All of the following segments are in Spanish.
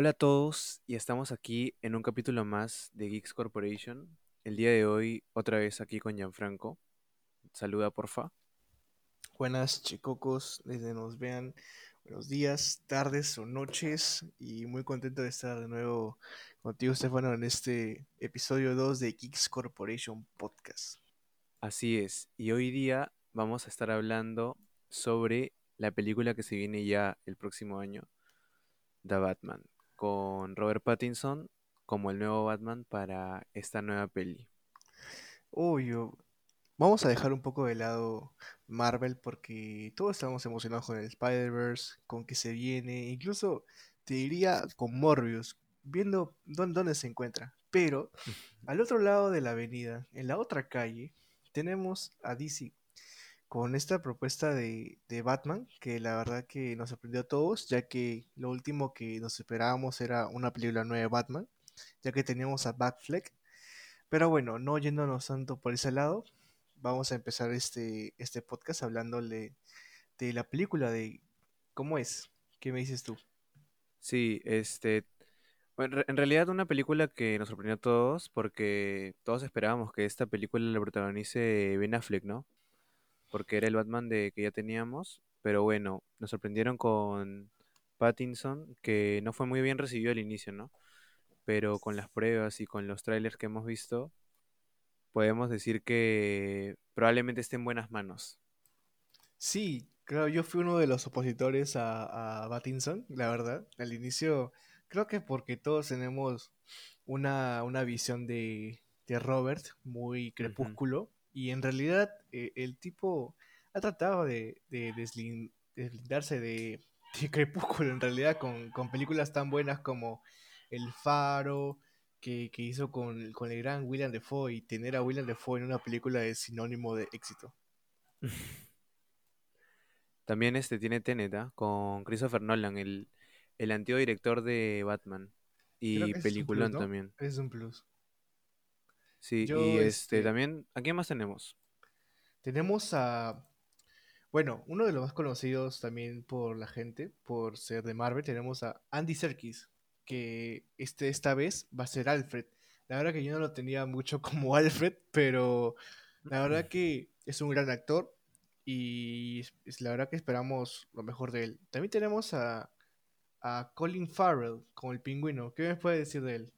Hola a todos y estamos aquí en un capítulo más de Geeks Corporation. El día de hoy otra vez aquí con Gianfranco. Saluda porfa. Buenas chicocos, desde nos vean. Buenos días, tardes o noches y muy contento de estar de nuevo contigo Stefano en este episodio 2 de Geeks Corporation Podcast. Así es, y hoy día vamos a estar hablando sobre la película que se viene ya el próximo año, The Batman, con Robert Pattinson como el nuevo Batman para esta nueva peli. Uy, yo- vamos a dejar un poco de lado Marvel porque todos estamos emocionados con el Spider-Verse, con que se viene, incluso te diría con Morbius, viendo dónde, dónde se encuentra. Pero al otro lado de la avenida, en la otra calle, tenemos a DC con esta propuesta de, de Batman, que la verdad que nos sorprendió a todos, ya que lo último que nos esperábamos era una película nueva de Batman, ya que teníamos a Batfleck. Pero bueno, no yéndonos tanto por ese lado, vamos a empezar este, este podcast hablándole de la película, de cómo es. ¿Qué me dices tú? Sí, este, en realidad una película que nos sorprendió a todos porque todos esperábamos que esta película la protagonice Ben Affleck, ¿no? Porque era el Batman de que ya teníamos, pero bueno, nos sorprendieron con Pattinson, que no fue muy bien recibido al inicio, ¿no? Pero con las pruebas y con los trailers que hemos visto, podemos decir que probablemente esté en buenas manos. Sí, claro, yo fui uno de los opositores a, a Pattinson, la verdad. Al inicio, creo que porque todos tenemos una, una visión de, de Robert muy crepúsculo, y en realidad eh, el tipo ha tratado de, de deslin- deslindarse de, de crepúsculo en realidad con, con películas tan buenas como El Faro, que, que hizo con, con el gran William Defoe, y tener a William Defoe en una película es sinónimo de éxito. También este tiene Tenet, ¿ah? Con Christopher Nolan, el, el antiguo director de Batman. Y peliculón ¿no? también. Es un plus. Sí, y este este, también, ¿a quién más tenemos? tenemos a, bueno, uno de los más conocidos también por la gente, por ser de Marvel, tenemos a Andy Serkis, que este, esta vez va a ser Alfred. La verdad que yo no lo tenía mucho como Alfred, pero la verdad que es un gran actor y es- la verdad que esperamos lo mejor de él. También tenemos a, a Colin Farrell como el pingüino. ¿Qué me puede decir de él?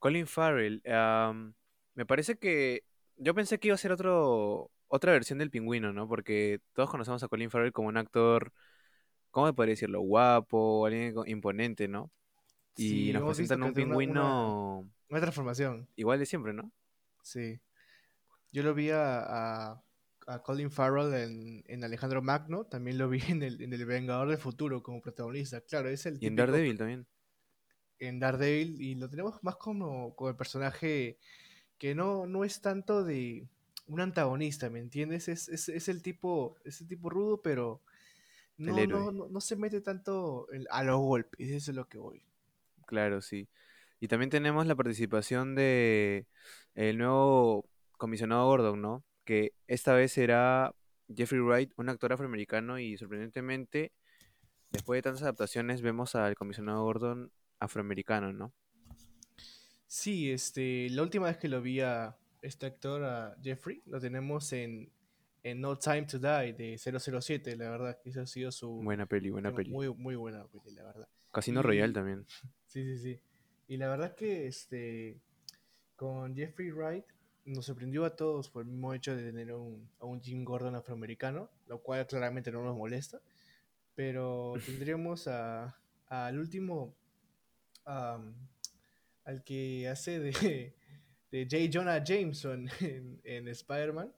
Colin Farrell, am, me parece que yo pensé que iba a ser otro, otra versión del pingüino, ¿no? Porque todos conocemos a Colin Farrell como un actor, ¿cómo me podría decirlo? Guapo, alguien imponente, ¿no? Y Sí, nos presentan un tiene una, una, pingüino una transformación. igual de siempre, ¿no? Sí. Yo lo vi a, a- a Colin Farrell en, en Alejandro Magno, también lo vi en el, en el Vengador del Futuro como protagonista. Claro, es el Y en típico Daredevil también. En Daredevil y lo tenemos más como, como el personaje que no, no es tanto de un antagonista, ¿me entiendes? Es, es, es el tipo, es el tipo rudo, pero no, no, no, no se mete tanto a los golpes, eso es lo que voy. claro, sí. Y también tenemos la participación de el nuevo comisionado Gordon, ¿no? Que esta vez será Jeffrey Wright, un actor afroamericano y sorprendentemente, después de tantas adaptaciones, vemos al comisionado Gordon afroamericano, ¿no? Sí, este, la última vez que lo vi a este actor, a Jeffrey, lo tenemos en, en No Time to Die de 007, la verdad, que esa ha sido su Buena peli, buena peli. muy, muy buena peli, la verdad. Casino Royale también. sí, sí, sí. Y la verdad que este, con Jeffrey Wright nos sorprendió a todos por el mismo hecho de tener un, a un Jim Gordon afroamericano, lo cual claramente no nos molesta, pero tendríamos a, al último, al que hace de, de J. Jonah Jameson en, en Spider-Man,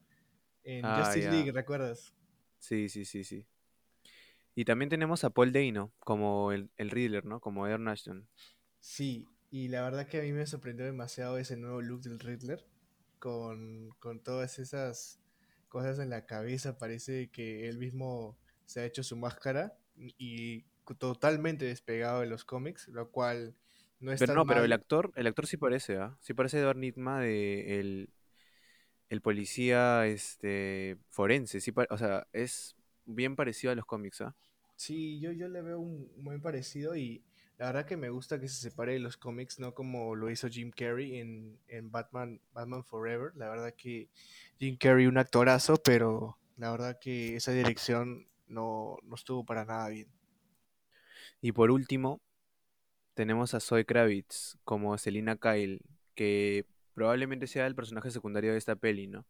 en Ah, Justice. League, ¿recuerdas? Sí, sí, sí, sí. Y también tenemos a Paul Dano como el, el Riddler, ¿no? Como Edward Ashton. Sí, y la verdad que a mí me sorprendió demasiado ese nuevo look del Riddler, con, con todas esas cosas en la cabeza, parece que él mismo se ha hecho su máscara y totalmente despegado de los cómics, lo cual no es Pero tan no, pero el mal. actor, el actor sí parece, ¿ah? Sí parece Edward Nygma de el, el policía este forense, sí o sea, es bien parecido a los cómics, ¿ah? Sí, yo, yo le veo un muy parecido y La verdad que me gusta que se separe de los cómics, no como lo hizo Jim Carrey en, en Batman, Batman Forever. La verdad que Jim Carrey un actorazo, pero la verdad que esa dirección no, no estuvo para nada bien. Y por último, tenemos a Zoe Kravitz como Selina Kyle, que probablemente sea el personaje secundario de esta peli, ¿no?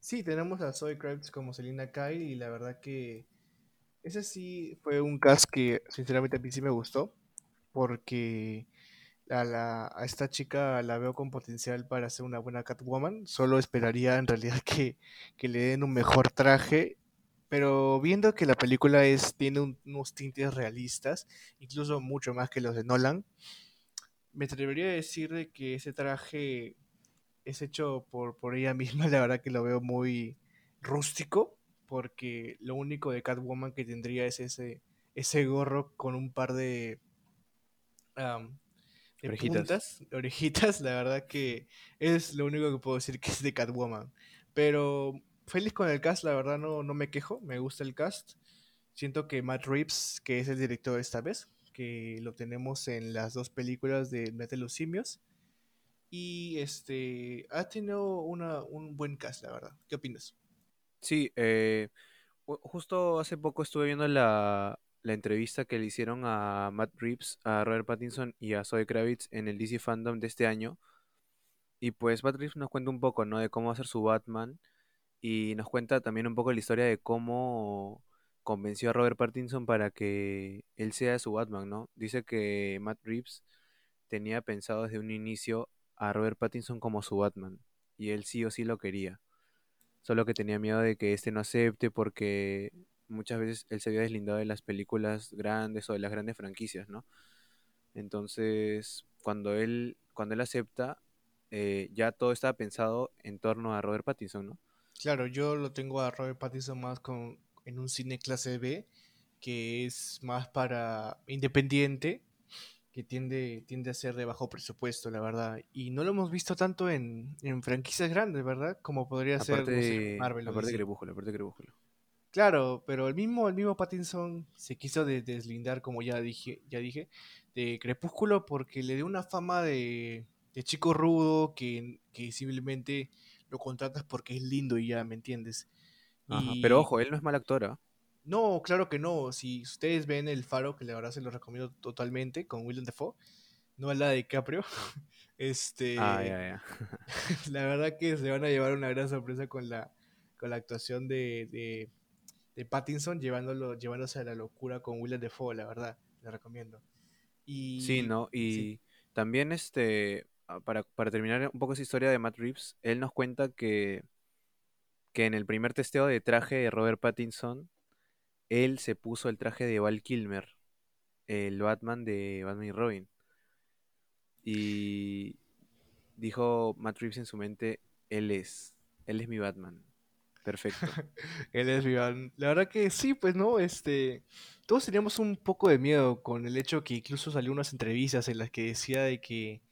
Sí, tenemos a Zoe Kravitz como Selina Kyle y la verdad que ese sí fue un cast que sinceramente a mí sí me gustó porque a, la- a esta chica la veo con potencial para ser una buena Catwoman. Solo esperaría en realidad que, que le den un mejor traje. Pero viendo que la película es, tiene un- unos tintes realistas, incluso mucho más que los de Nolan, me atrevería a decir de que ese traje es hecho por, por ella misma. La verdad que lo veo muy rústico, porque lo único de Catwoman que tendría es ese, ese gorro con un par de, am, de Orejitas. puntas, orejitas, la verdad que es lo único que puedo decir que es de Catwoman. Pero feliz con el cast, la verdad no, no me quejo, me gusta el cast. Siento que Matt Reeves, que es el director esta vez, que lo tenemos en las dos películas de Mete los Simios, y este ha tenido una, un buen cast, la verdad. ¿Qué opinas? Sí, eh, ju- justo hace poco estuve viendo la, la entrevista que le hicieron a Matt Reeves, a Robert Pattinson y a Zoe Kravitz en el DC Fandom de este año. Y pues Matt Reeves nos cuenta un poco, ¿no? De cómo hacer su Batman y nos cuenta también un poco la historia de cómo convenció a Robert Pattinson para que él sea su Batman, ¿no? Dice que Matt Reeves tenía pensado desde un inicio a Robert Pattinson como su Batman y él sí o sí lo quería. Solo que tenía miedo de que este no acepte porque muchas veces él se había deslindado de las películas grandes o de las grandes franquicias, ¿no? Entonces, cuando él, cuando él acepta, eh, ya todo estaba pensado en torno a Robert Pattinson, ¿no? Claro, yo lo tengo a Robert Pattinson más con, en un cine clase B, que es más para independiente, que tiende, tiende a ser de bajo presupuesto, la verdad. Y no lo hemos visto tanto en, en franquicias grandes, ¿verdad? Como podría ser, no sé, Marvel aparte de. Crepúsculo, aparte de Crepúsculo. Claro, pero el mismo, el mismo Pattinson se quiso de- deslindar, como ya dije, ya dije, de Crepúsculo porque le dio una fama de, de chico rudo que, que simplemente lo contratas porque es lindo y ya, ¿me entiendes? Ajá. Pero ojo, él no es mal actor, ¿ah? no, claro que no. Si ustedes ven El Faro, que la verdad se lo recomiendo totalmente, con Willem Dafoe, no la de DiCaprio, Ah, este, ya, ya. la verdad que se van a llevar una gran sorpresa con la, con la actuación de, de, de Pattinson, llevándolo, llevándose a la locura con Willem Dafoe, la verdad, le recomiendo. Sí, Y ¿no? sí, Y también, este, ah, para, para terminar un poco esa historia de Matt Reeves, él nos cuenta que, que en el primer testeo de traje de Robert Pattinson, él se puso el traje de Val Kilmer, el Batman de Batman y Robin. Y dijo Matt Reeves en su mente, él es, él es mi Batman. Perfecto. él es Vivan. La verdad que sí, pues no, este, todos teníamos un poco de miedo con el hecho que incluso salió unas entrevistas en las que decía de que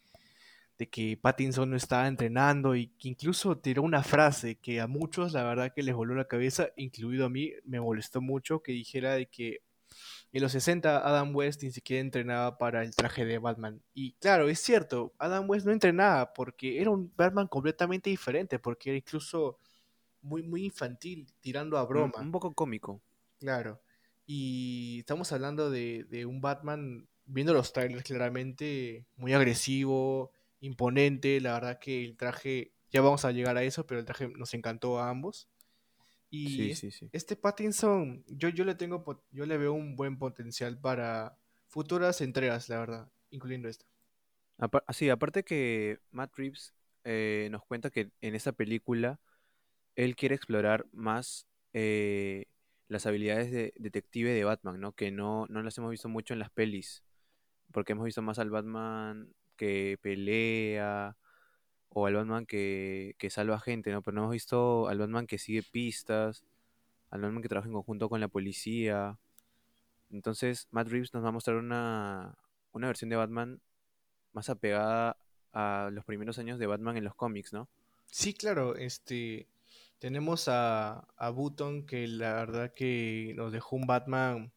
de que Pattinson no estaba entrenando y que incluso tiró una frase que a muchos la verdad que les voló la cabeza, incluido a mí, me molestó mucho que dijera de que en los 60 Adam West ni siquiera entrenaba para el traje de Batman. Y claro, es cierto, Adam West no entrenaba porque era un Batman completamente diferente, porque era incluso muy, muy infantil, tirando a Un, broma. un poco cómico. Claro. Y estamos hablando de, de un Batman, viendo los trailers claramente, muy agresivo, imponente. La verdad que el traje, ya vamos a llegar a eso, pero el traje nos encantó a ambos. Y Sí, es- sí, sí. este Pattinson, yo, yo le tengo, yo le veo un buen potencial para futuras entregas, la verdad, incluyendo esta. Apa- sí, aparte que Matt Reeves eh, nos cuenta que en esta película él quiere explorar más eh, las habilidades de detective de Batman, ¿no? Que no, no las hemos visto mucho en las pelis, porque hemos visto más al Batman que pelea o al Batman que, que salva gente, ¿no? Pero no hemos visto al Batman que sigue pistas, al Batman que trabaja en conjunto con la policía. Entonces, Matt Reeves nos va a mostrar una, una versión de Batman más apegada a los primeros años de Batman en los cómics, ¿no? Sí, claro, este, tenemos a, a Button, que la verdad que nos dejó un Batman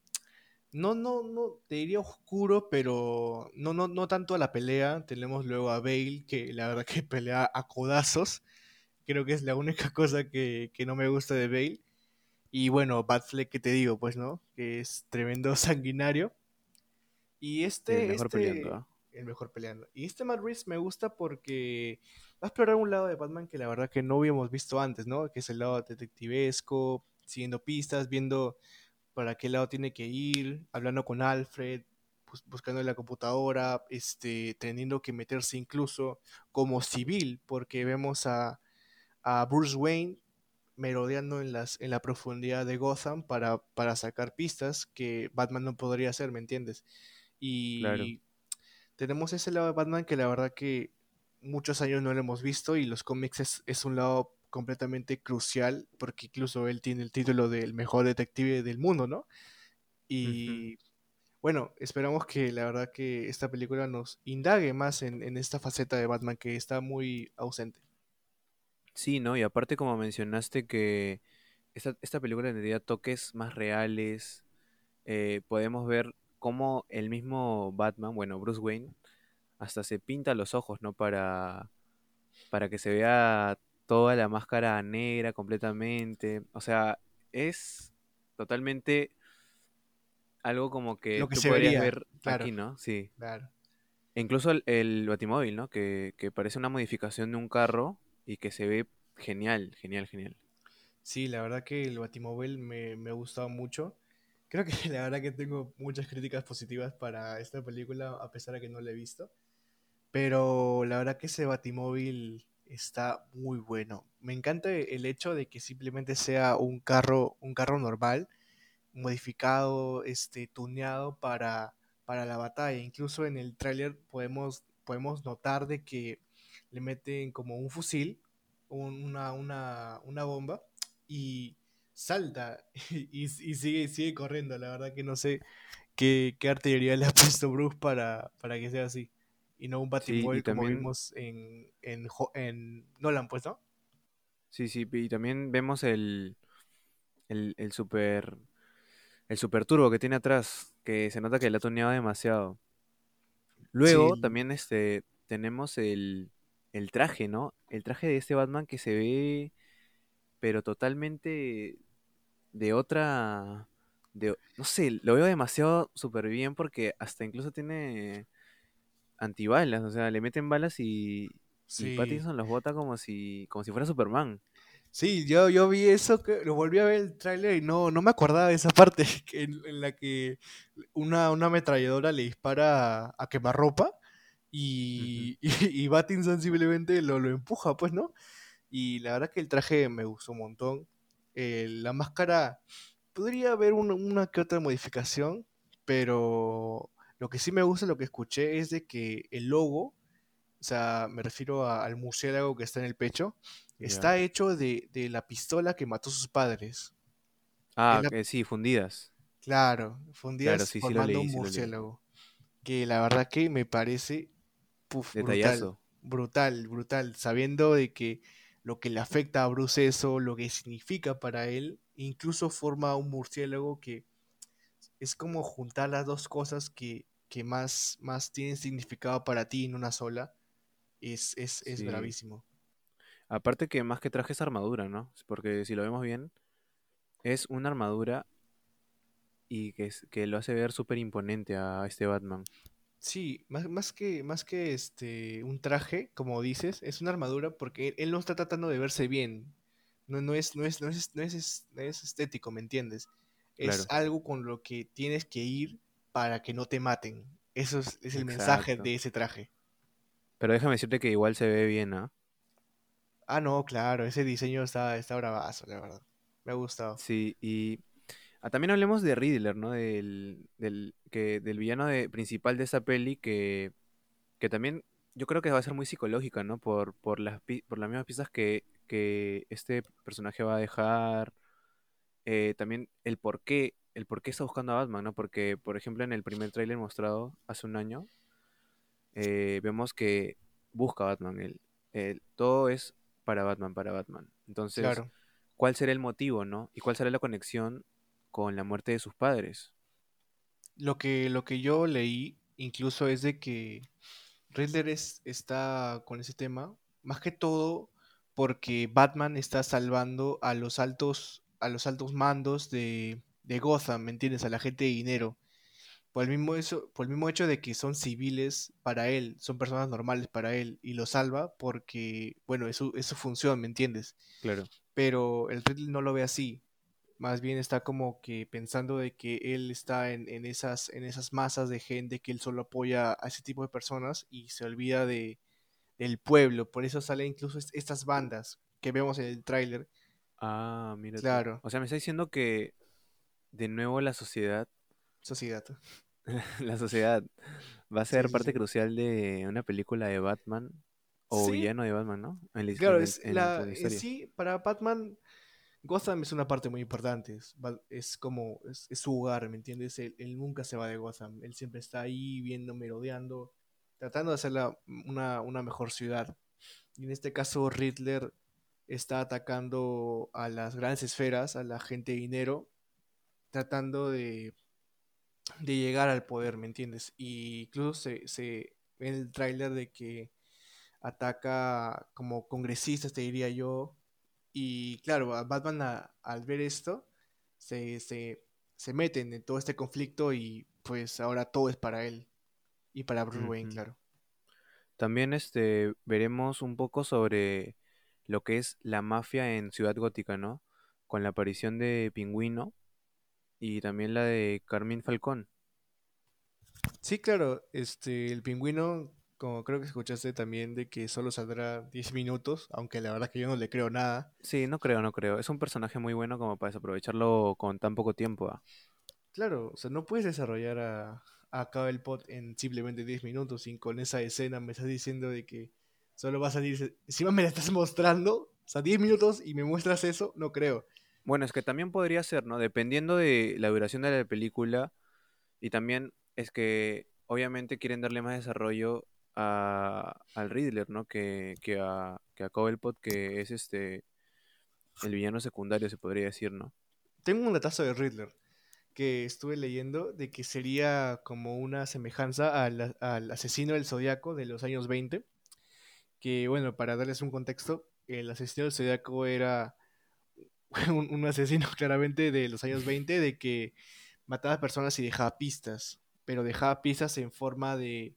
no, no, no, te diría oscuro, pero no, no, no tanto a la pelea. Tenemos luego a Bale, que la verdad que pelea a codazos. Creo que es la única cosa que, que no me gusta de Bale. Y bueno, Batfleck, que te digo, pues, ¿no? Que es tremendo sanguinario. Y este, el mejor este, peleando, ¿ah? el mejor peleando. Y este Matt Reeves me gusta porque va a explorar un lado de Batman que la verdad que no habíamos visto antes, ¿no? Que es el lado detectivesco, siguiendo pistas, viendo para qué lado tiene que ir, hablando con Alfred, bus- buscando en la computadora, este, teniendo que meterse incluso como civil, porque vemos a, a Bruce Wayne merodeando en, las, en la profundidad de Gotham para, para sacar pistas que Batman no podría hacer, ¿me entiendes? Claro. Y tenemos ese lado de Batman que la verdad que muchos años no lo hemos visto y los cómics es, es un lado completamente crucial porque incluso él tiene el título del mejor detective del mundo, ¿no? Y bueno, esperamos que la verdad que esta película nos indague más en, en esta faceta de Batman que está muy ausente. Sí, ¿no? Y aparte como mencionaste que esta, esta película tendría toques más reales, eh, podemos ver cómo el mismo Batman, bueno, Bruce Wayne, hasta se pinta los ojos, ¿no? Para, para que se vea toda la máscara negra completamente. O sea, es totalmente algo como que Lo que tú se podrías vería, ver claro, aquí, ¿no? Sí. claro. E incluso el, el Batimóvil, ¿no? Que, que parece una modificación de un carro y que se ve genial, genial, genial. Sí, la verdad que el Batimóvil me, me ha gustado mucho. Creo que la verdad que tengo muchas críticas positivas para esta película, a pesar de que no la he visto. Pero la verdad que ese Batimóvil está muy bueno. Me encanta el hecho de que simplemente sea un carro, un carro normal, modificado, este, tuneado para, para la batalla. Incluso en el tráiler podemos, podemos notar de que le meten como un fusil, un- una, una, una bomba, y salta y, y sigue, sigue corriendo. La verdad que no sé qué, qué artillería le ha puesto Bruce para, para que sea así. Y no un Sí, y Batimóvil como también, vimos en, en, en Nolan, pues, ¿no? sí, sí, y también vemos el, el, el super, el super turbo que tiene atrás, que se nota que le ha tuneado demasiado. Luego Sí, también este, tenemos el, el traje, ¿no? El traje de este Batman que se ve, pero totalmente de otra, de, no sé, lo veo demasiado súper bien porque hasta incluso tiene antibalas, o sea, le meten balas y, y sí. Pattinson los bota como si, como si fuera Superman. Sí, yo, yo vi eso, que lo volví a ver el tráiler y no, no me acordaba de esa parte que en, en la que una, una ametralladora le dispara a, a quemarropa y, y, y simplemente lo, lo empuja, pues, ¿no? Y la verdad que el traje me gustó un montón. Eh, la máscara, podría haber una, una que otra modificación, pero lo que sí me gusta, lo que escuché, es de que el logo o sea, me refiero a- al murciélago que está en el pecho, está hecho de, de la pistola que mató a sus padres. Es Ah, la, que sí, fundidas. claro, Claro, fundidas sí, sí lo formando leí, un sí murciélago. Que la verdad que me parece puf, brutal, brutal, brutal. Sabiendo de que lo que le afecta a Bruce eso, lo que significa para él, incluso forma un murciélago que es como juntar las dos cosas que, que más, más tienen significado para ti en una sola. Es, es, es Sí. bravísimo. Aparte que más que traje es armadura, ¿no? Porque si lo vemos bien, es una armadura y que, es- que lo hace ver súper imponente a este Batman. Sí, más, más que, más que este, un traje, como dices, es una armadura porque él, él no está tratando de verse bien. No, no es, no es, no es, no es, es- no es estético, ¿me entiendes? Es Claro, algo con lo que tienes que ir para que no te maten. Eso es, es el mensaje de ese traje. Pero déjame decirte que igual se ve bien, ¿ah? Ah, no, claro, ese diseño está, está bravazo, la verdad. Me ha gustado. Sí, y ah, también hablemos de Riddler, ¿no? Del, del, que, del villano de- principal de esta peli que, que también yo creo que va a ser muy psicológica, ¿no? Por, por las, por las mismas piezas que, que este personaje va a dejar. Eh, también el por qué, el por qué está buscando a Batman, ¿no? Porque, por ejemplo, en el primer tráiler mostrado hace un año, eh, vemos que busca a Batman. El, el- todo es para Batman, para Batman. Entonces, Claro. ¿cuál será el motivo, no? ¿Y cuál será la conexión con la muerte de sus padres? Lo que, lo que yo leí incluso es de que Riddler es- está con ese tema, más que todo porque Batman está salvando a los altos, a los altos mandos de, de Gotham, ¿me entiendes? A la gente de dinero. Por el mismo eso, por el mismo hecho de que son civiles para él, son personas normales para él, y lo salva porque, bueno, es su, es su función, ¿me entiendes? Claro. Pero el Riddler no lo ve así. Más bien está como que pensando de que él está en, en esas, en esas masas de gente que él solo apoya a ese tipo de personas y se olvida de, del pueblo. Por eso salen incluso est- estas bandas que vemos en el tráiler. Ah, mira. Claro, O sea, me está diciendo que de nuevo la sociedad, sociedad. la sociedad va a ser sí, parte sí. crucial de una película de Batman o Sí, villano de Batman, ¿no? En la, claro, en es en la, historia. sí, para Batman, Gotham es una parte muy importante. Es, es como, es, es su hogar, ¿me entiendes? Él, él nunca se va de Gotham. Él siempre está ahí viendo, merodeando, tratando de hacerla una, una mejor ciudad. Y en este caso, Riddler está atacando a las grandes esferas, a la gente de dinero, tratando de, de llegar al poder, ¿me entiendes? Y incluso se, se ve en el tráiler de que ataca como congresistas, te diría yo. Y claro, Batman a- al ver esto, se, se, se meten en todo este conflicto y pues ahora todo es para él. Y para Bruce Wayne, claro. También este veremos un poco sobre lo que es la mafia en Ciudad Gótica, ¿no? Con la aparición de Pingüino y también la de Carmín Falcón. Sí, claro, este, el pingüino, como creo que escuchaste también, de que solo saldrá 10 minutos, aunque la verdad que yo no le creo nada. Sí, no creo, no creo. Es un personaje muy bueno como para desaprovecharlo con tan poco tiempo. ¿ah? Claro, o sea, no puedes desarrollar a, a Cabell Pot en simplemente 10 minutos y con esa escena me estás diciendo de que solo va a salir, encima me la estás mostrando, o sea, 10 minutos y me muestras eso, no creo. Bueno, es que también podría ser, ¿no? Dependiendo de la duración de la película y también es que obviamente quieren darle más desarrollo a, al Riddler, ¿no? Que, que a, que a Cobblepot, que es este el villano secundario, se podría decir, ¿no? Tengo un datazo de Riddler que estuve leyendo de que sería como una semejanza al, al asesino del Zodíaco de los años 20, que bueno, para darles un contexto, el asesino del Zodíaco era un, asesino claramente de los años 20 de que mataba personas y dejaba pistas, pero dejaba pistas en forma de,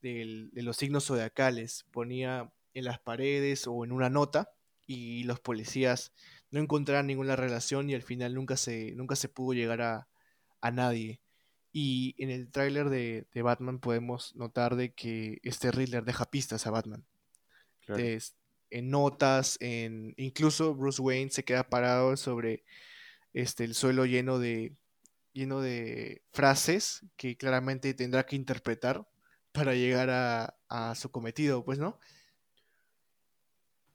de los signos zodiacales, ponía en las paredes o en una nota y los policías no encontraron ninguna relación y al final nunca se, nunca se pudo llegar a, a nadie. Y en el tráiler de, de Batman podemos notar de que este Riddler deja pistas a Batman. Claro. Es- en notas, en incluso Bruce Wayne se queda parado sobre este el suelo lleno de lleno de frases que claramente tendrá que interpretar para llegar a, a su cometido, pues, ¿no?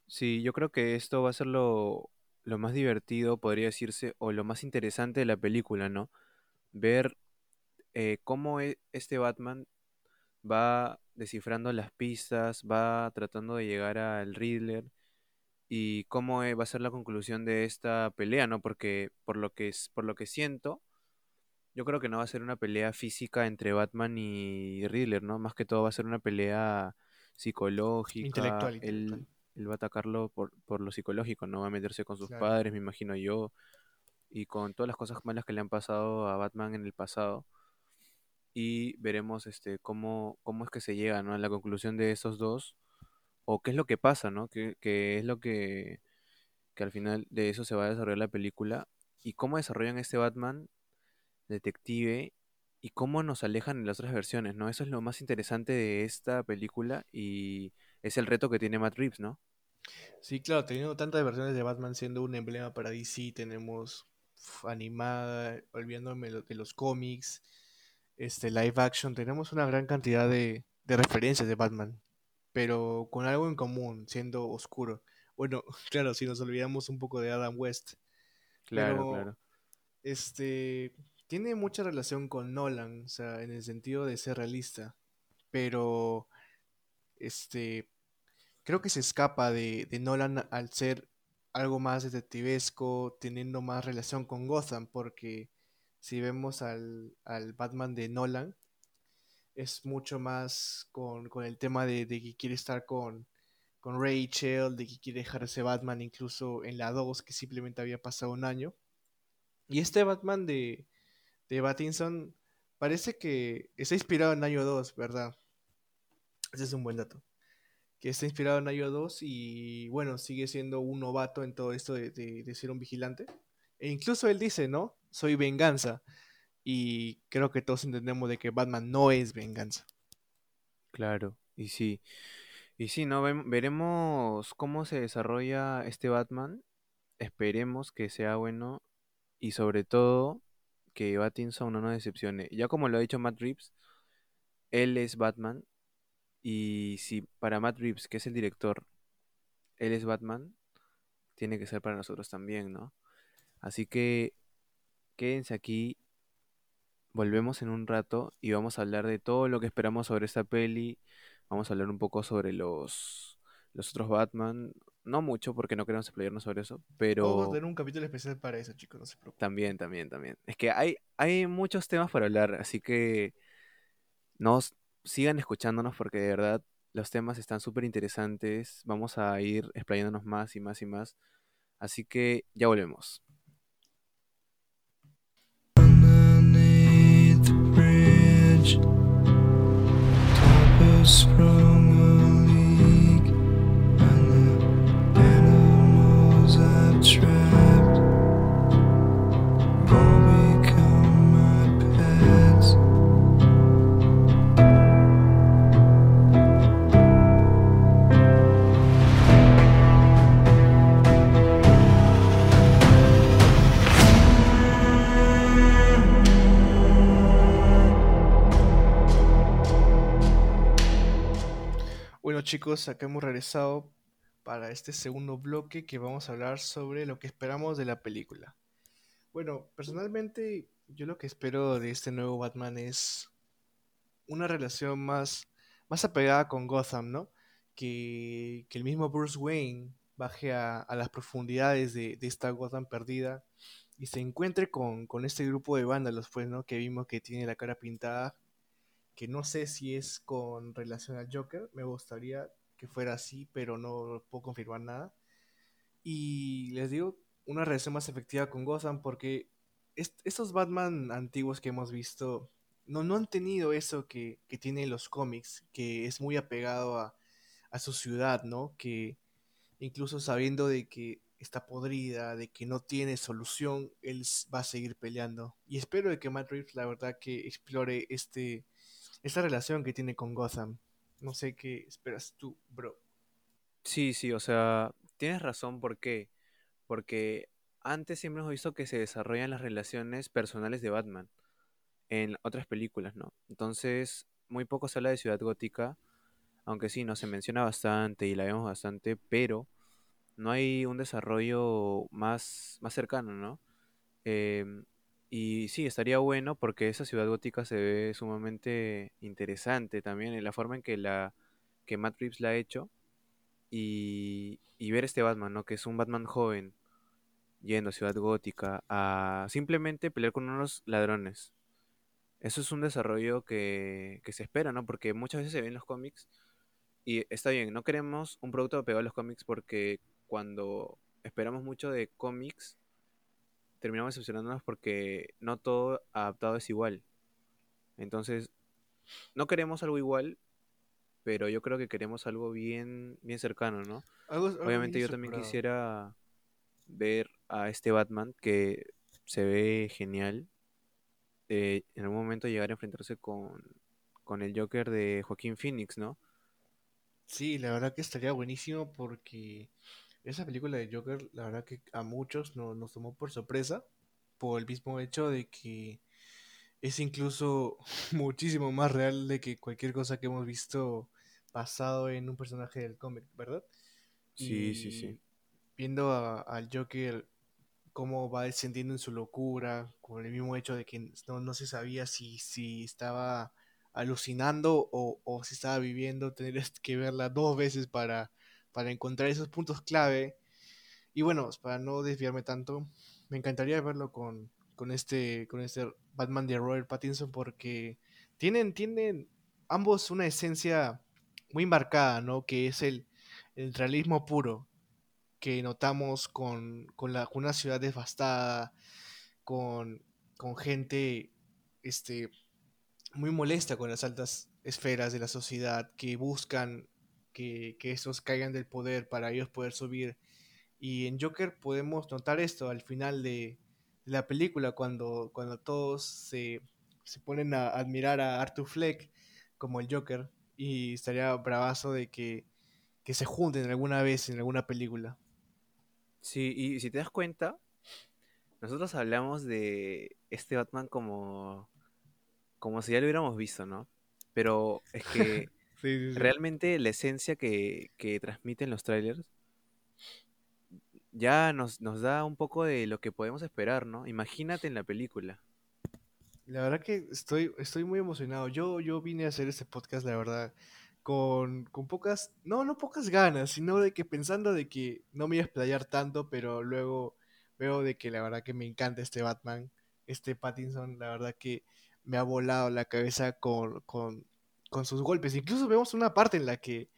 Sí, yo creo que esto va a ser lo, lo más divertido, podría decirse, o lo más interesante de la película, ¿no? Ver eh, cómo e- este Batman va descifrando las pistas, va tratando de llegar al Riddler y cómo eh, va a ser la conclusión de esta pelea, ¿no? Porque por lo que es, por lo que siento, yo creo que no va a ser una pelea física entre Batman y Riddler, ¿no? Más que todo va a ser una pelea psicológica. Intelectual, Él, va a atacarlo por, por lo psicológico, ¿no? Va a meterse con sus Claro. padres, me imagino yo, y con todas las cosas malas que le han pasado a Batman en el pasado. Y veremos este cómo, cómo es que se llega, ¿no? a la conclusión de esos dos. O qué es lo que pasa, ¿no? ¿Qué, qué es lo que, que al final de eso se va a desarrollar la película? Y cómo desarrollan este Batman detective y cómo nos alejan en las otras versiones, ¿no? Eso es lo más interesante de esta película y es el reto que tiene Matt Reeves, ¿no? Sí, claro, teniendo tantas versiones de Batman siendo un emblema para DC, tenemos animada, olvidándome de los cómics, este live action, tenemos una gran cantidad de, de referencias de Batman, pero con algo en común, siendo oscuro. Bueno, claro, si nos olvidamos un poco de Adam West, Claro, pero claro. este tiene mucha relación con Nolan, o sea, en el sentido de ser realista, pero este creo que se escapa de, de Nolan al ser algo más detectivesco, teniendo más relación con Gotham, porque si vemos al, al Batman de Nolan, es mucho más con, con el tema de, de que quiere estar con, con Rachel, de que quiere dejar ese Batman incluso en la 2, que simplemente había pasado un año. Y este Batman de, de Pattinson parece que está inspirado en año 2, ¿verdad? Ese es un buen dato. Que está inspirado en año 2 y bueno, sigue siendo un novato en todo esto de- de ser un vigilante. E incluso él dice, ¿no? Soy venganza. Y creo que todos entendemos de que Batman no es venganza. Claro, y sí, y sí, ¿no? Veremos cómo se desarrolla este Batman. Esperemos que sea bueno y sobre todo que Pattinson no nos decepcione. Ya como lo ha dicho Matt Reeves, él es Batman y si para Matt Reeves, que es el director, él es Batman, tiene que ser para nosotros también, ¿no? Así que quédense aquí, volvemos en un rato y vamos a hablar de todo lo que esperamos sobre esta peli. Vamos a hablar un poco sobre los, los otros Batman. No mucho porque no queremos explayarnos sobre eso, Vamos a pero tener un capítulo especial para eso, chicos, no se preocupen. también, también, también. Es que hay, hay muchos temas para hablar, así que nos sigan escuchándonos porque de verdad los temas están súper interesantes. Vamos a ir explayándonos más y más y más. Así que ya volvemos. message. Chicos, acá hemos regresado para este segundo bloque que vamos a hablar sobre lo que esperamos de la película. Bueno, personalmente, yo lo que espero de este nuevo Batman es una relación más, más apegada con Gotham, ¿no? Que, que el mismo Bruce Wayne baje a, a las profundidades de, de esta Gotham perdida y se encuentre con, con este grupo de vándalos, pues, ¿no? Que vimos que tiene la cara pintada, que no sé si es con relación al Joker, me gustaría que fuera así, pero no puedo confirmar nada. Y les digo, una relación más efectiva con Gotham porque est- estos Batman antiguos que hemos visto no, no han tenido eso que, que tienen los cómics, que es muy apegado a, a su ciudad, ¿no? Que incluso sabiendo de que está podrida, de que no tiene solución, él va a seguir peleando. Y espero de que Matt Reeves, la verdad, que explore este, esta relación que tiene con Gotham. No sé qué esperas tú, bro. Sí, sí, o sea, tienes razón, ¿por qué? Porque antes siempre hemos visto que se desarrollan las relaciones personales de Batman en otras películas, ¿no? Entonces, muy poco se habla de Ciudad Gótica, aunque sí, no se menciona bastante y la vemos bastante, pero no hay un desarrollo más, más cercano, ¿no? Em, y sí, estaría bueno porque esa Ciudad Gótica se ve sumamente interesante también en la forma en que la que Matt Reeves la ha hecho y, y ver este Batman, ¿no? Que es un Batman joven yendo a Ciudad Gótica a simplemente pelear con unos ladrones. Eso es un desarrollo que, que se espera, ¿no? Porque muchas veces se ve en los cómics y está bien, no queremos un producto pegado a los cómics porque cuando esperamos mucho de cómics terminamos decepcionándonos porque no todo adaptado es igual. Entonces, no queremos algo igual, pero yo creo que queremos algo bien, bien cercano, ¿no? Algo, algo bien Obviamente yo también quisiera ver a este Batman que se ve genial. eh, en algún momento llegar a enfrentarse con, con el Joker de Joaquín Phoenix, ¿no? Sí, la verdad que estaría buenísimo porque esa película de Joker, la verdad que a muchos no- nos tomó por sorpresa por el mismo hecho de que es incluso muchísimo más real de que cualquier cosa que hemos visto basado en un personaje del cómic, ¿verdad? Sí, sí, sí. Viendo a- al Joker cómo va descendiendo en su locura, con el mismo hecho de que no, no se sabía si, si estaba alucinando o, o si estaba viviendo, tener que verla dos veces para, para encontrar esos puntos clave. Y bueno, para no desviarme tanto, me encantaría verlo con, con este, con este Batman de Robert Pattinson porque tienen, tienen ambos una esencia muy marcada, ¿no? Que es el, el realismo puro que notamos con, con, la, con una ciudad devastada, con, con gente este, muy molesta con las altas esferas de la sociedad que buscan que, que estos caigan del poder para ellos poder subir. Y en Joker podemos notar esto al final de, de la película, cuando, cuando todos se, se ponen a admirar a Arthur Fleck como el Joker. Y estaría bravazo de que, que se junten alguna vez en alguna película. Sí, y si te das cuenta, nosotros hablamos de este Batman como, como si ya lo hubiéramos visto, ¿no? Pero es que Sí, sí, sí. realmente la esencia que, que transmiten los trailers ya nos, nos da un poco de lo que podemos esperar, ¿no? Imagínate en la película. La verdad que estoy, estoy muy emocionado. Yo, yo vine a hacer este podcast, la verdad, con, con pocas, no, no pocas ganas, sino de que pensando de que no me iba a explayar tanto, pero luego veo de que la verdad que me encanta este Batman, este Pattinson, la verdad que me ha volado la cabeza con, con, con sus golpes. Incluso vemos una parte en la que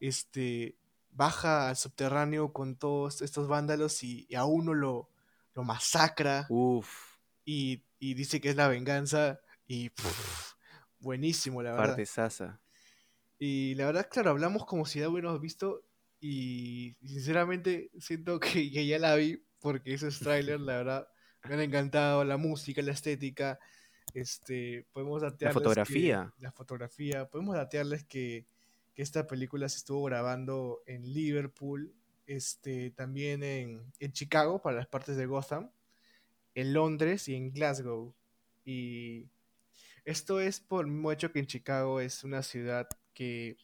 este baja al subterráneo con todos estos vándalos y, y a uno lo, lo masacra Uf, y, y dice que es la venganza y pff, buenísimo, la verdad. parte sasa. Y la verdad, claro, hablamos como si ya hubiéramos visto y sinceramente siento que, que ya la vi porque esos trailers, la verdad, me han encantado, la música, la estética, este, podemos datearles que- fotografía. la fotografía, podemos datearles que, que esta película se estuvo grabando en Liverpool, este, también en, en Chicago para las partes de Gotham, en Londres y en Glasgow. Y esto es por el mismo hecho que en Chicago es una ciudad que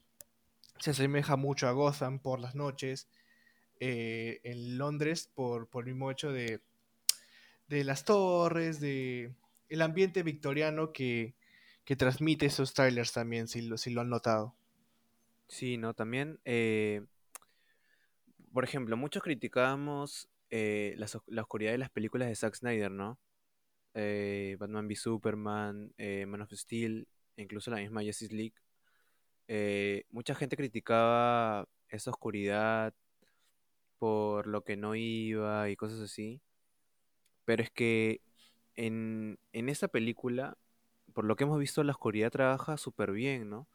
se asemeja mucho a Gotham por las noches. eh, en Londres por, por el mismo hecho de, de las torres, de el ambiente victoriano que, que transmite esos trailers también, si lo, si lo han notado. Sí, ¿no? También, eh, por ejemplo, muchos criticábamos eh, la, os- la oscuridad de las películas de Zack Snyder, ¿no? Eh, Batman v Superman, eh, Man of Steel, incluso la misma Justice League. Mucha gente criticaba esa oscuridad por lo que no iba y cosas así. Pero es que en, en esta película, por lo que hemos visto, la oscuridad trabaja súper bien, ¿no?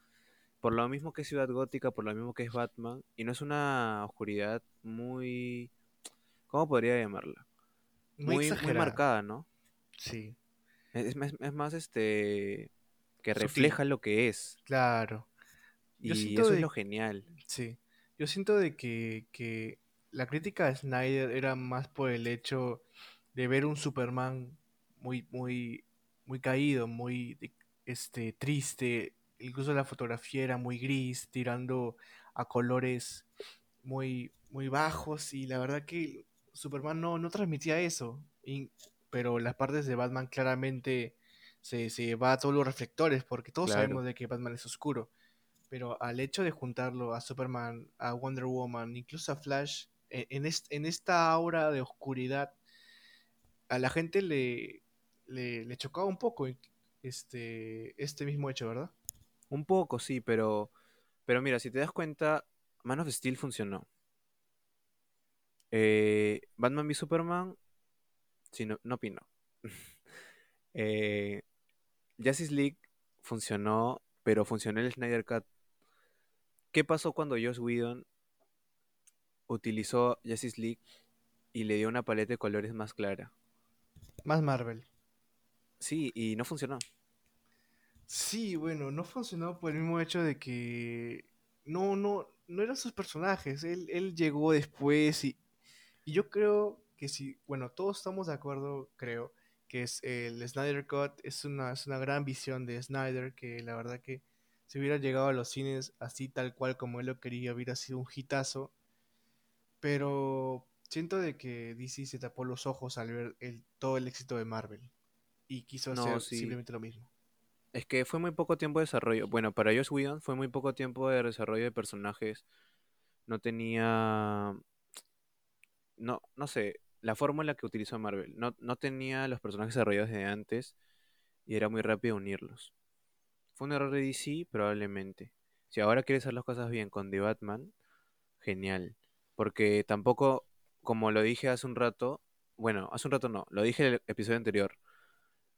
Por lo mismo que es Ciudad Gótica, por lo mismo que es Batman, y no es una oscuridad muy... ¿Cómo podría llamarla? Muy, Muy, marcada, ¿no? Sí, Es, es más, es más, este... que Sutil. refleja lo que es. claro. Yo Y eso de- es lo genial. Sí, yo siento de que, que la crítica a Snyder era más por el hecho de ver un Superman muy, muy, muy caído, muy este, triste, incluso la fotografía era muy gris, tirando a colores muy, muy bajos, y la verdad que Superman no, no transmitía eso, y- pero las partes de Batman claramente se, se va a todos los reflectores, porque todos Claro. sabemos de que Batman es oscuro. Pero al hecho de juntarlo a Superman, a Wonder Woman, incluso a Flash, e- en, est- en esta aura de oscuridad, a la gente le, le, le chocaba un poco este, este mismo hecho, ¿verdad? Un poco, sí, pero... Pero mira, si te das cuenta, Man of Steel funcionó. Eh, Batman v Superman, sí, no, no opino. Eh, Justice League funcionó, pero funcionó el Snyder Cut. ¿Qué pasó cuando Joss Whedon utilizó Justice League y le dio una paleta de colores más clara? Más Marvel. Sí, y no funcionó. Sí, bueno, no funcionó por el mismo hecho de que no, no, no eran sus personajes. Él, él llegó después y, y yo creo que sí, bueno, todos estamos de acuerdo, creo, que es el Snyder Cut es una, una gran visión de Snyder que la verdad que si hubiera llegado a los cines así tal cual como él lo quería, hubiera sido un hitazo. Pero siento de que DC se tapó los ojos al ver el, todo el éxito de Marvel y quiso No, hacer sí. simplemente lo mismo. Es que fue muy poco tiempo de desarrollo. Bueno, para Joss Whedon fue muy poco tiempo de desarrollo de personajes. No tenía... No, no sé. la fórmula que utilizó Marvel. No, no tenía los personajes desarrollados desde antes y era muy rápido unirlos. Fue un error de DC, probablemente. Si ahora quiere hacer las cosas bien con The Batman, genial. Porque tampoco, como lo dije hace un rato, bueno, hace un rato no, lo dije en el episodio anterior.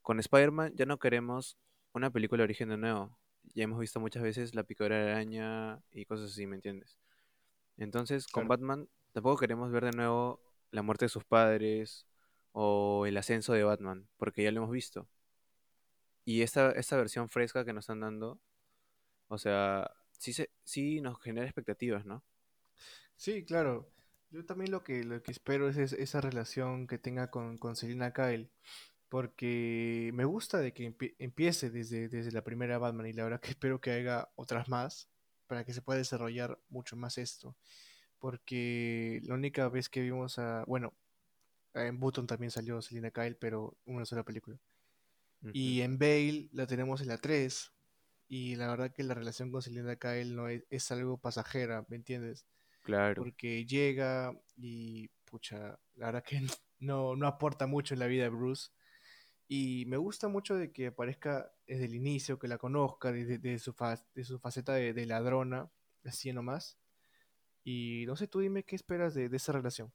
Con Spider-Man ya no queremos una película de origen de nuevo. Ya hemos visto muchas veces la picadura de araña y cosas así, ¿me entiendes? Entonces, con Claro. Batman tampoco queremos ver de nuevo la muerte de sus padres o el ascenso de Batman, porque ya lo hemos visto. Y esta, esta versión fresca que nos están dando, o sea, sí, se, sí nos genera expectativas, ¿no? Sí, claro. Yo también lo que, lo que espero es, es- esa relación que tenga con, con Selina Kyle. Porque me gusta de que empie- empiece desde, desde la primera Batman y la verdad que espero que haga otras más para que se pueda desarrollar mucho más esto. Porque la única vez que vimos a... Bueno, en Button también salió Selina Kyle, pero una sola película. Y en Bale la tenemos en la 3. Y la verdad que la relación con Selina Kyle no es, es algo pasajera, ¿me entiendes? Claro. porque llega y, pucha, la verdad que no, no aporta mucho en la vida de Bruce. Y me gusta mucho de que aparezca desde el inicio, que la conozca, desde de su, de su faceta de, de ladrona, así nomás. Y no sé, tú dime qué esperas de, de esa relación.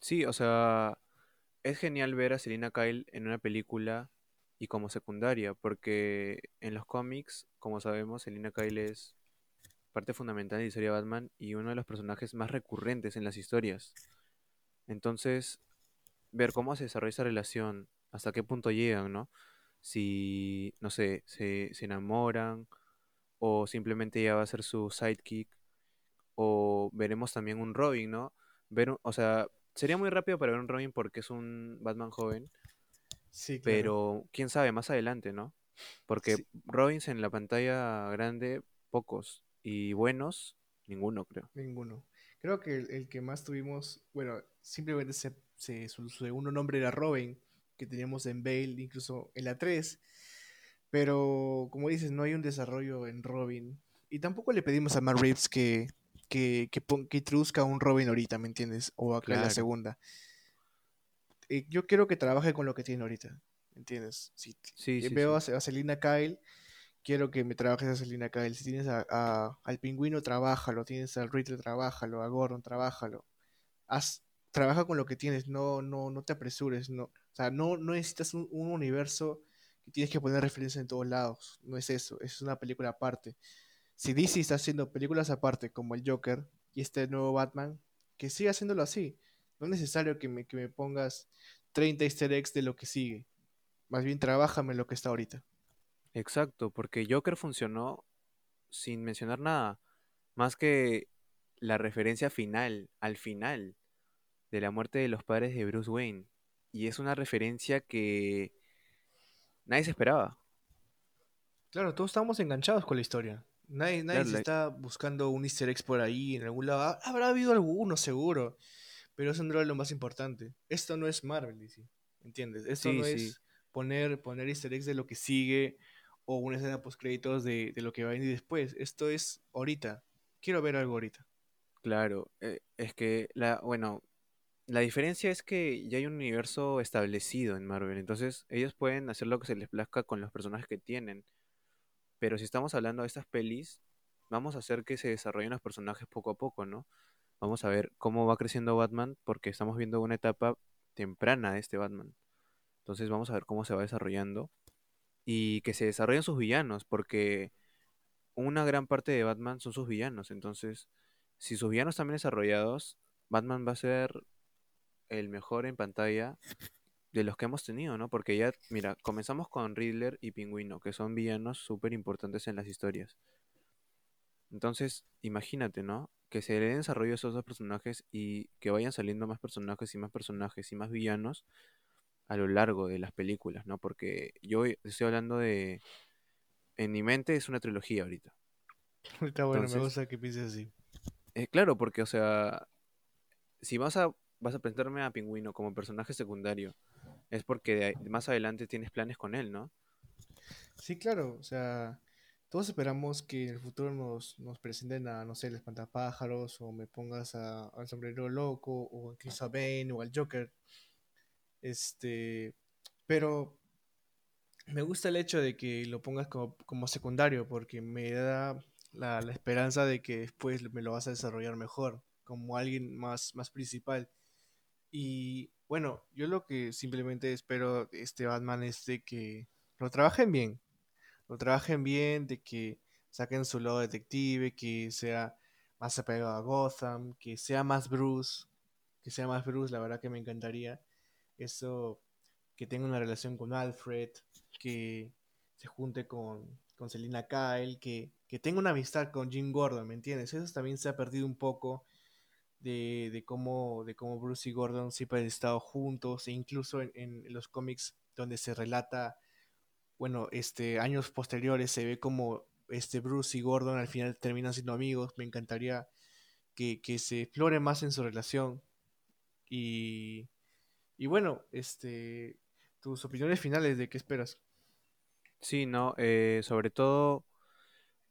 Sí, o sea, es genial ver a Selina Kyle en una película y como secundaria, porque en los cómics, como sabemos, Selina Kyle es parte fundamental de la historia de Batman y uno de los personajes más recurrentes en las historias. Entonces, ver cómo se desarrolla esa relación, hasta qué punto llegan, ¿no? Si, no sé, se, se enamoran o simplemente ella va a ser su sidekick o veremos también un Robin, ¿no? Ver, o sea, sería muy rápido para ver un Robin porque es un Batman joven, Sí, claro. pero quién sabe, más adelante, ¿no? Porque Sí, Robins en la pantalla grande, pocos, y buenos, ninguno, creo. ninguno. Creo que el, el que más tuvimos, bueno, simplemente se, se- su segundo nombre era Robin, que teníamos en Bale, incluso en la 3. Pero como dices, no hay un desarrollo en Robin. Y tampoco le pedimos a Matt Reeves que, que, que, que introduzca un Robin ahorita, ¿me entiendes? O acá en la Claro. segunda. Eh, yo quiero que trabaje con lo que tiene ahorita, ¿me entiendes? Si Sí, eh, sí, veo sí. a, a Selina Kyle, quiero que me trabajes a Selina Kyle. Si tienes a, a- al pingüino, trabájalo. Tienes al Riddler, trabájalo. A Gordon, trabájalo. Haz, trabaja con lo que tienes, no, no, no te apresures. No, o sea, no, necesitas un, un universo que tienes que poner referencias en todos lados. No es eso, es una película aparte. Si DC está haciendo películas aparte, como el Joker y este nuevo Batman, que siga haciéndolo así. No es necesario que me, que me pongas 30 easter eggs de lo que sigue. Más bien, trabájame lo que está ahorita. Exacto, porque Joker funcionó sin mencionar nada, más que la referencia final, al final, de la muerte de los padres de Bruce Wayne. Y es una referencia que nadie se esperaba. Claro, todos estamos enganchados con la historia. Nadie, nadie Claro, se está buscando un easter egg por ahí, en algún lado. Ah, Habrá habido alguno, seguro. Pero eso no era lo más importante. Esto no es Marvel, DC. ¿Entiendes? Esto Sí, no sí. es poner, poner easter eggs de lo que sigue o una escena post créditos de, de lo que va a venir después. Esto es ahorita. Quiero ver algo ahorita. Claro, eh, es que la, bueno, la diferencia es que ya hay un universo establecido en Marvel, entonces ellos pueden hacer lo que se les plazca con los personajes que tienen. Pero si estamos hablando de estas pelis, vamos a hacer que se desarrollen los personajes poco a poco, ¿no? Vamos a ver cómo va creciendo Batman, porque estamos viendo una etapa temprana de este Batman. Entonces vamos a ver cómo se va desarrollando y que se desarrollen sus villanos, porque una gran parte de Batman son sus villanos. Entonces, si sus villanos están bien desarrollados, Batman va a ser el mejor en pantalla de los que hemos tenido, ¿no? Porque ya, mira, comenzamos con Riddler y Pingüino, que son villanos súper importantes en las historias. Entonces, imagínate, ¿no? Que se den desarrollo esos dos personajes y que vayan saliendo más personajes y más personajes y más villanos a lo largo de las películas, ¿no? Porque yo estoy hablando de... En mi mente es una trilogía ahorita. Está bueno, me Entonces- gusta que pienses así. Eh, claro, porque, o sea, si vas a, vas a presentarme a Pingüino como personaje secundario, es porque de más adelante tienes planes con él, ¿no? Sí, claro, o sea, todos esperamos que en el futuro nos, nos presenten a, no sé, el espantapájaros, o me pongas a- al sombrero loco, o a Bane, o al Joker. Este, pero me gusta el hecho de que lo pongas como, como secundario, porque me da la, la esperanza de que después me lo vas a desarrollar mejor, como alguien más, más principal. Y bueno, yo lo que simplemente espero de este Batman es de que lo trabajen bien, lo trabajen bien, de que saquen su lado detective, que sea más apegado a Gotham, que sea más Bruce, que sea más Bruce, la verdad que me encantaría. Eso, que tenga una relación con Alfred, que se junte con, con Selina Kyle, que, que tenga una amistad con Jim Gordon, ¿me entiendes? Eso también se ha perdido un poco de, de cómo, de cómo Bruce y Gordon siempre han estado juntos, e incluso en, en los cómics donde se relata, bueno, este, años posteriores se ve como este Bruce y Gordon al final terminan siendo amigos. Me encantaría que, que se explore más en su relación. Y, y bueno, este, tus opiniones finales de qué esperas. Sí, no, eh, sobre todo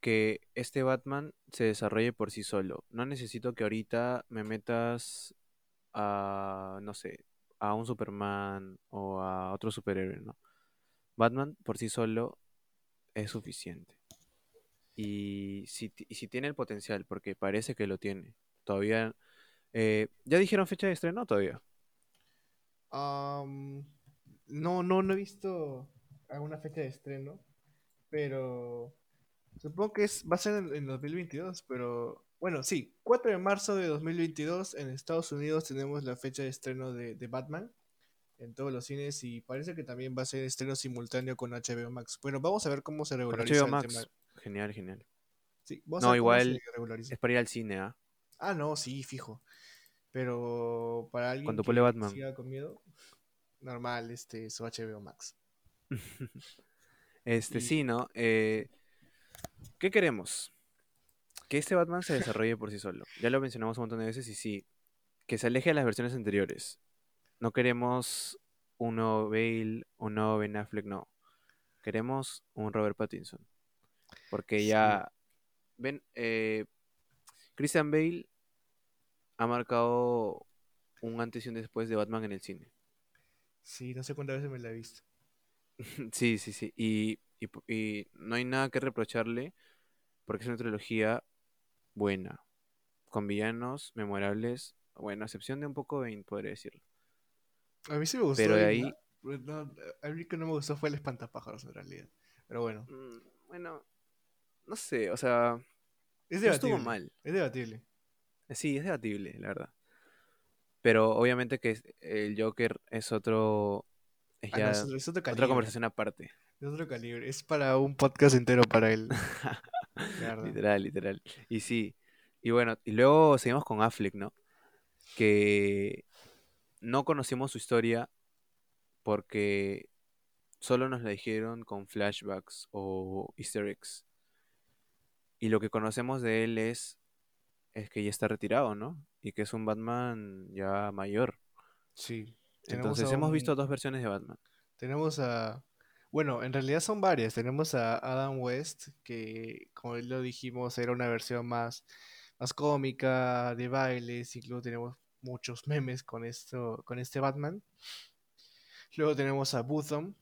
que este Batman se desarrolle por sí solo. No necesito que ahorita me metas a, no sé, a un Superman o a otro superhéroe, ¿no? Batman por sí solo es suficiente. Y si, y si tiene el potencial, porque parece que lo tiene. Todavía... eh, ¿ya dijeron fecha de estreno? Todavía. No, no, no he visto alguna fecha de estreno, pero supongo que es, va a ser en, en 2022, pero bueno, sí, 4 de marzo de 2022 en Estados Unidos tenemos la fecha de estreno de, de Batman en todos los cines y parece que también va a ser estreno simultáneo con HBO Max. Bueno, vamos a ver cómo se regulariza HBO el Max. tema. Genial, genial. Sí, No, igual es para ir al cine, ¿ah? Ah, no, sí, fijo. Pero para alguien Cuando que Batman. siga con miedo, normal, este, su HBO Max. Este, Y- sí, ¿no? Eh, ¿qué queremos? Que este Batman se desarrolle por sí solo. Ya lo mencionamos un montón de veces y sí, que se aleje de las versiones anteriores. No queremos un nuevo Bale, un nuevo Ben Affleck, no. Queremos un Robert Pattinson. Porque ya, ven, eh, Christian Bale ha marcado un antes y un después de Batman en el cine. Sí, no sé cuántas veces me la he visto. Sí, sí, sí. Y, y, y no hay nada que reprocharle porque es una trilogía buena, con villanos memorables, bueno, a excepción de un poco Bane, podría decirlo. A mí sí me gustó. Pero de ahí, ¿no? No, a mí que no me gustó fue el espantapájaros en realidad. Pero bueno, mm, bueno, no sé, o sea, es no estuvo debatible. mal. Es debatible. Sí, es debatible, la verdad. Pero obviamente que el Joker es otro, es Ah, no, es, otro- otra conversación aparte. Es otro calibre. Es para un podcast entero para él. Literal, literal. Y sí, y bueno, y luego seguimos con Affleck, ¿no? Que no conocimos su historia porque solo nos la dijeron con flashbacks o easter eggs. Y lo que conocemos de él es, es que ya está retirado, ¿no? Y que es un Batman ya mayor. Sí. Entonces hemos visto dos versiones de Batman. Tenemos a. Bueno, en realidad son varias. Tenemos a Adam West, que como lo dijimos, era una versión más, más cómica, de bailes. Incluso tenemos muchos memes con esto, con este Batman. Luego tenemos a Bootham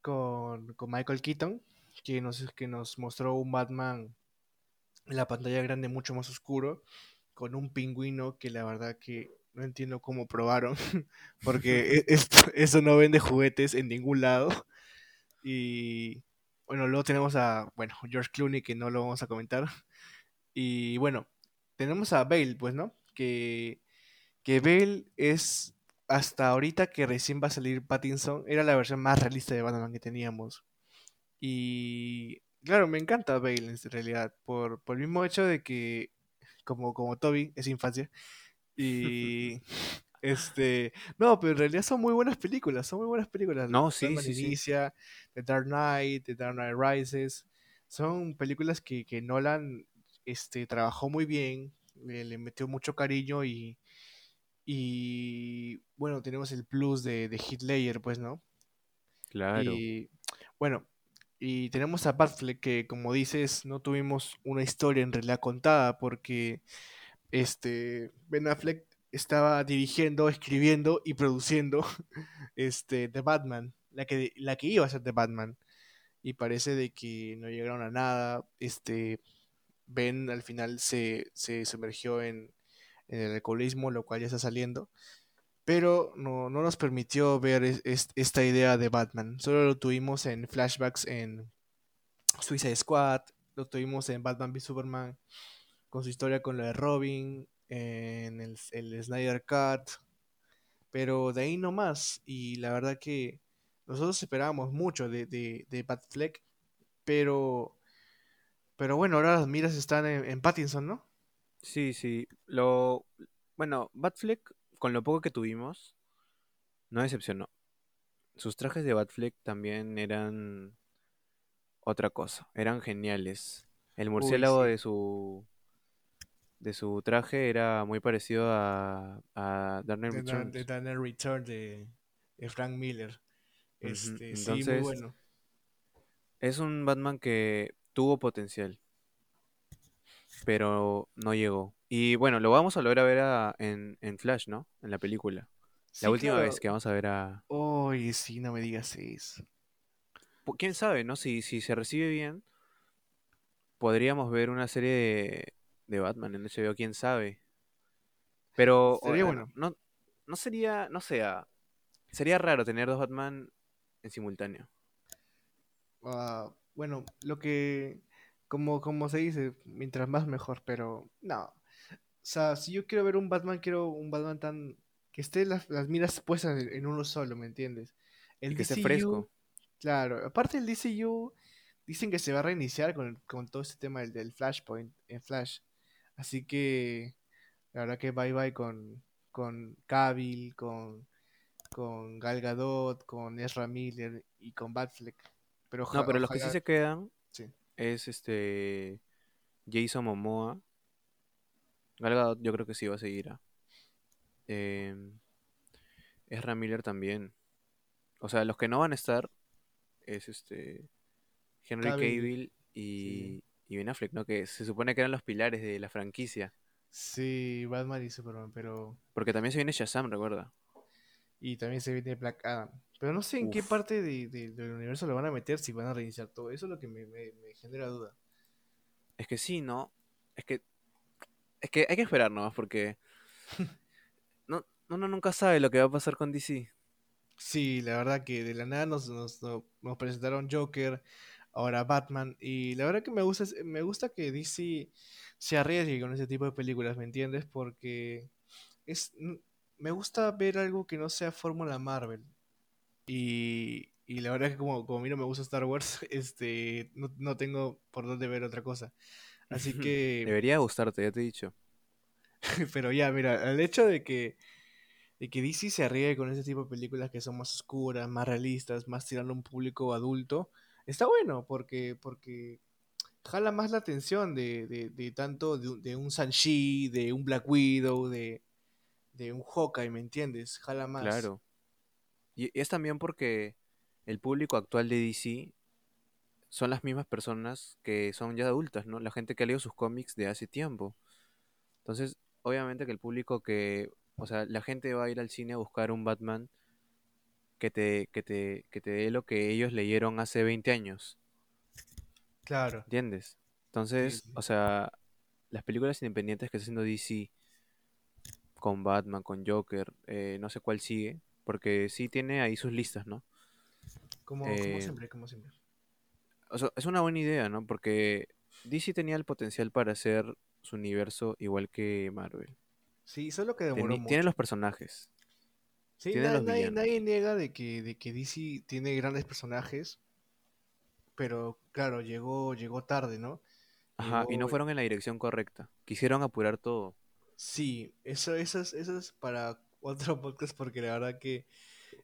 con, con Michael Keaton, que nos, que nos mostró un Batman en la pantalla grande mucho más oscuro, con un pingüino que la verdad que no entiendo cómo probaron, porque e- esto, eso no vende juguetes en ningún lado. Y bueno, luego tenemos a, bueno, George Clooney, que no lo vamos a comentar. Y bueno, tenemos a Bale, pues, ¿no? Que, que Bale es, hasta ahorita que recién va a salir Pattinson, era la versión más realista de Batman que teníamos. Y claro, me encanta Bale en realidad, por, por el mismo hecho de que, como, como Toby, es infancia. Y este, no, pero en realidad son muy buenas películas, son muy buenas películas. No, sí, Batman sí, sí. Inicia, The Dark Knight, The Dark Knight Rises, son películas que, que Nolan este, trabajó muy bien, le, le metió mucho cariño y, y bueno, tenemos el plus de, de Ledger, pues, ¿no? Claro. Y bueno, Y tenemos a Batfleck que, como dices, no tuvimos una historia en realidad contada porque este Ben Affleck estaba dirigiendo, escribiendo y produciendo este The Batman, la que, la que iba a ser The Batman. Y parece de que no llegaron a nada. Este Ben al final se, se sumergió en, en el alcoholismo, lo cual ya está saliendo. Pero no, no nos permitió ver es- es- esta idea de Batman. Solo lo tuvimos en flashbacks en Suicide Squad, lo tuvimos en Batman v Superman, con su historia con lo de Robin, en el, el Snyder Cut, pero de ahí no más. Y la verdad que nosotros esperábamos mucho de, de, de Batfleck, pero, pero bueno, ahora las miras están en, en Pattinson, ¿no? Sí, sí. Lo... Bueno, Batfleck, con lo poco que tuvimos, no decepcionó. Sus trajes de Batfleck también eran otra cosa, eran geniales. El Uy, murciélago sí. de su de su traje era muy parecido a, a Dark Knight Returns. de Dark de, de Frank Miller. Este, sí, muy Entonces, bueno. es un Batman que tuvo potencial, pero no llegó. Y bueno, lo vamos a volver a ver a- en, en Flash, ¿no? En la película. Sí, La última claro. vez que vamos a ver a... Oye, sí, no me digas eso. ¿Quién sabe, no? Si, si se recibe bien, podríamos ver una serie de, de Batman en HBO, quién sabe. Pero Sería o- bueno. no, no sería, no sé, ah, sería raro tener dos Batman en simultáneo. Ah, bueno, lo que, como, como se dice, mientras más mejor, pero no. O sea, si yo quiero ver un Batman, quiero un Batman tan, que esté las, las miras puestas en, en uno solo, ¿me entiendes? El Y que esté DCU, fresco. claro, aparte el DCU, dicen que se va a reiniciar con, con todo este tema del, del Flashpoint en Flash. Así que, la verdad que bye bye con, con Cavill, con, con Gal Gadot, con Ezra Miller y con Batfleck. Pero No, pero los que sí se quedan sí. es este Jason Momoa. Gal Gadot yo creo que sí va a seguir. ah. Em, Ezra Miller también. O sea, los que no van a estar es este Henry Cavill, Cavill y, y Ben Affleck, ¿no? Que se supone que eran los pilares de la franquicia. Sí, Batman y Superman, pero... Porque también se viene Shazam, recuerda. Y también se viene Black Adam. Pero no sé en qué parte de- de- del universo lo van a meter, si van a reiniciar todo. Eso es lo que me, me- me genera duda. Es que sí, ¿no? Es que es que hay que esperar nomás porque no, uno nunca sabe lo que va a pasar con DC. Sí, la verdad que de la nada nos, nos, no- nos presentaron Joker, ahora Batman, y la verdad que me gusta, me gusta que DC se arriesgue con ese tipo de películas, ¿me entiendes? Porque es, me gusta ver algo que no sea Fórmula Marvel. Y, y la verdad que como, como a mí no me gusta Star Wars, este, no, no tengo por dónde ver otra cosa. Así que... Debería gustarte, ya te he dicho. Pero ya, mira, el hecho de que, de que DC se arriesgue con ese tipo de películas que son más oscuras, más realistas, más tirando a un público adulto, está bueno porque, porque jala más la atención de, de, de tanto de, un- de un Shang-Chi, de un Black Widow, de, de un Hawkeye, ¿me entiendes? Jala más. Claro. Y es también porque el público actual de DC son las mismas personas que son ya adultas, ¿no? La gente que ha leído sus cómics de hace tiempo. Entonces, obviamente que el público que, o sea, la gente va a ir al cine a buscar un Batman que te, que te, que te dé lo que ellos leyeron hace 20 años, Claro. ¿entiendes? Entonces, sí. o sea, las películas independientes que está haciendo DC con Batman, con Joker, eh, no sé cuál sigue, porque sí tiene ahí sus listas, ¿no? Como, como Eh, siempre, como siempre. O sea, es una buena idea, ¿no? Porque DC tenía el potencial para hacer su universo igual que Marvel. Sí, solo que demoró mucho. tiene los personajes. Sí, na- nadie, nadie niega de que, de que DC tiene grandes personajes, pero claro, llegó, llegó tarde, ¿no? Ajá, y no fueron en la dirección correcta. Quisieron apurar todo. Sí, eso, eso es, eso es para otro podcast porque la verdad que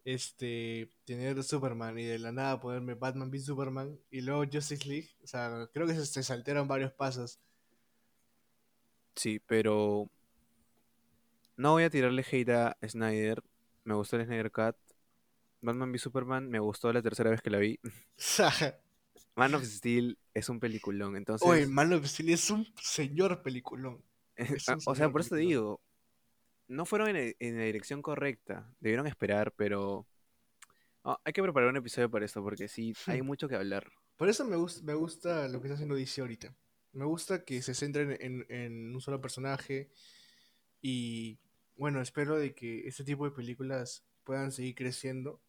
este tener Superman y de la nada ponerme Batman v Superman y luego Justice League, o sea, creo que se, se saltaron varios pasos. Sí, pero no voy a tirarle hate a Snyder. Me gustó el Snyder Cut. Batman v Superman me gustó la tercera vez que la vi. Man of Steel es un peliculón, entonces... Oye, Man of Steel es un señor peliculón. es Ah, un o sea, por eso te digo, no fueron en, el- en la dirección correcta, debieron esperar, pero ah, hay que preparar un episodio para esto, porque sí, hay mucho que hablar. Por eso me, gus- me gusta lo que está haciendo DC ahorita. Me gusta que se centren en, en un solo personaje. Y bueno, espero de que este tipo de películas puedan seguir creciendo.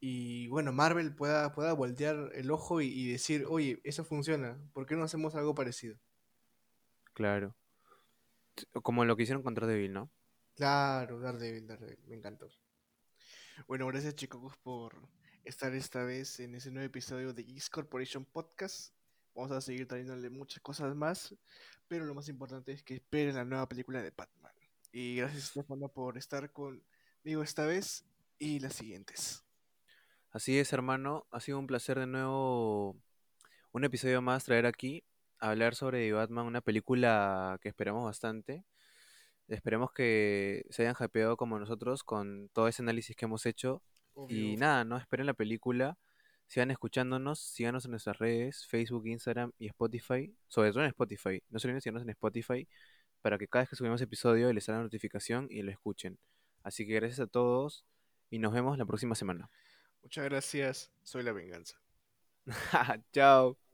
Y bueno, Marvel pueda, pueda voltear el ojo y, y decir, oye, eso funciona, ¿por qué no hacemos algo parecido? Claro. Como lo que hicieron con Daredevil, ¿no? Claro, Daredevil, Daredevil, me encantó. Bueno, gracias chicos por estar esta vez en ese nuevo episodio de X Corporation Podcast. Vamos a seguir trayéndole muchas cosas más, pero lo más importante es que esperen la nueva película de Batman. Y gracias Stefano por estar conmigo esta vez y las siguientes. Así es, hermano. Ha sido un placer de nuevo un episodio más traer aquí hablar sobre Batman, una película que esperamos bastante. Esperemos que se hayan hypeado como nosotros con todo ese análisis que hemos hecho. Y nada, no esperen la película. Sigan escuchándonos, síganos en nuestras redes, Facebook, Instagram y Spotify. Sobre todo en Spotify. No se olviden de seguirnos en Spotify para que cada vez que subimos episodio les salga notificación y lo escuchen. Así que gracias a todos y nos vemos la próxima semana. Muchas gracias, soy la venganza. Chao.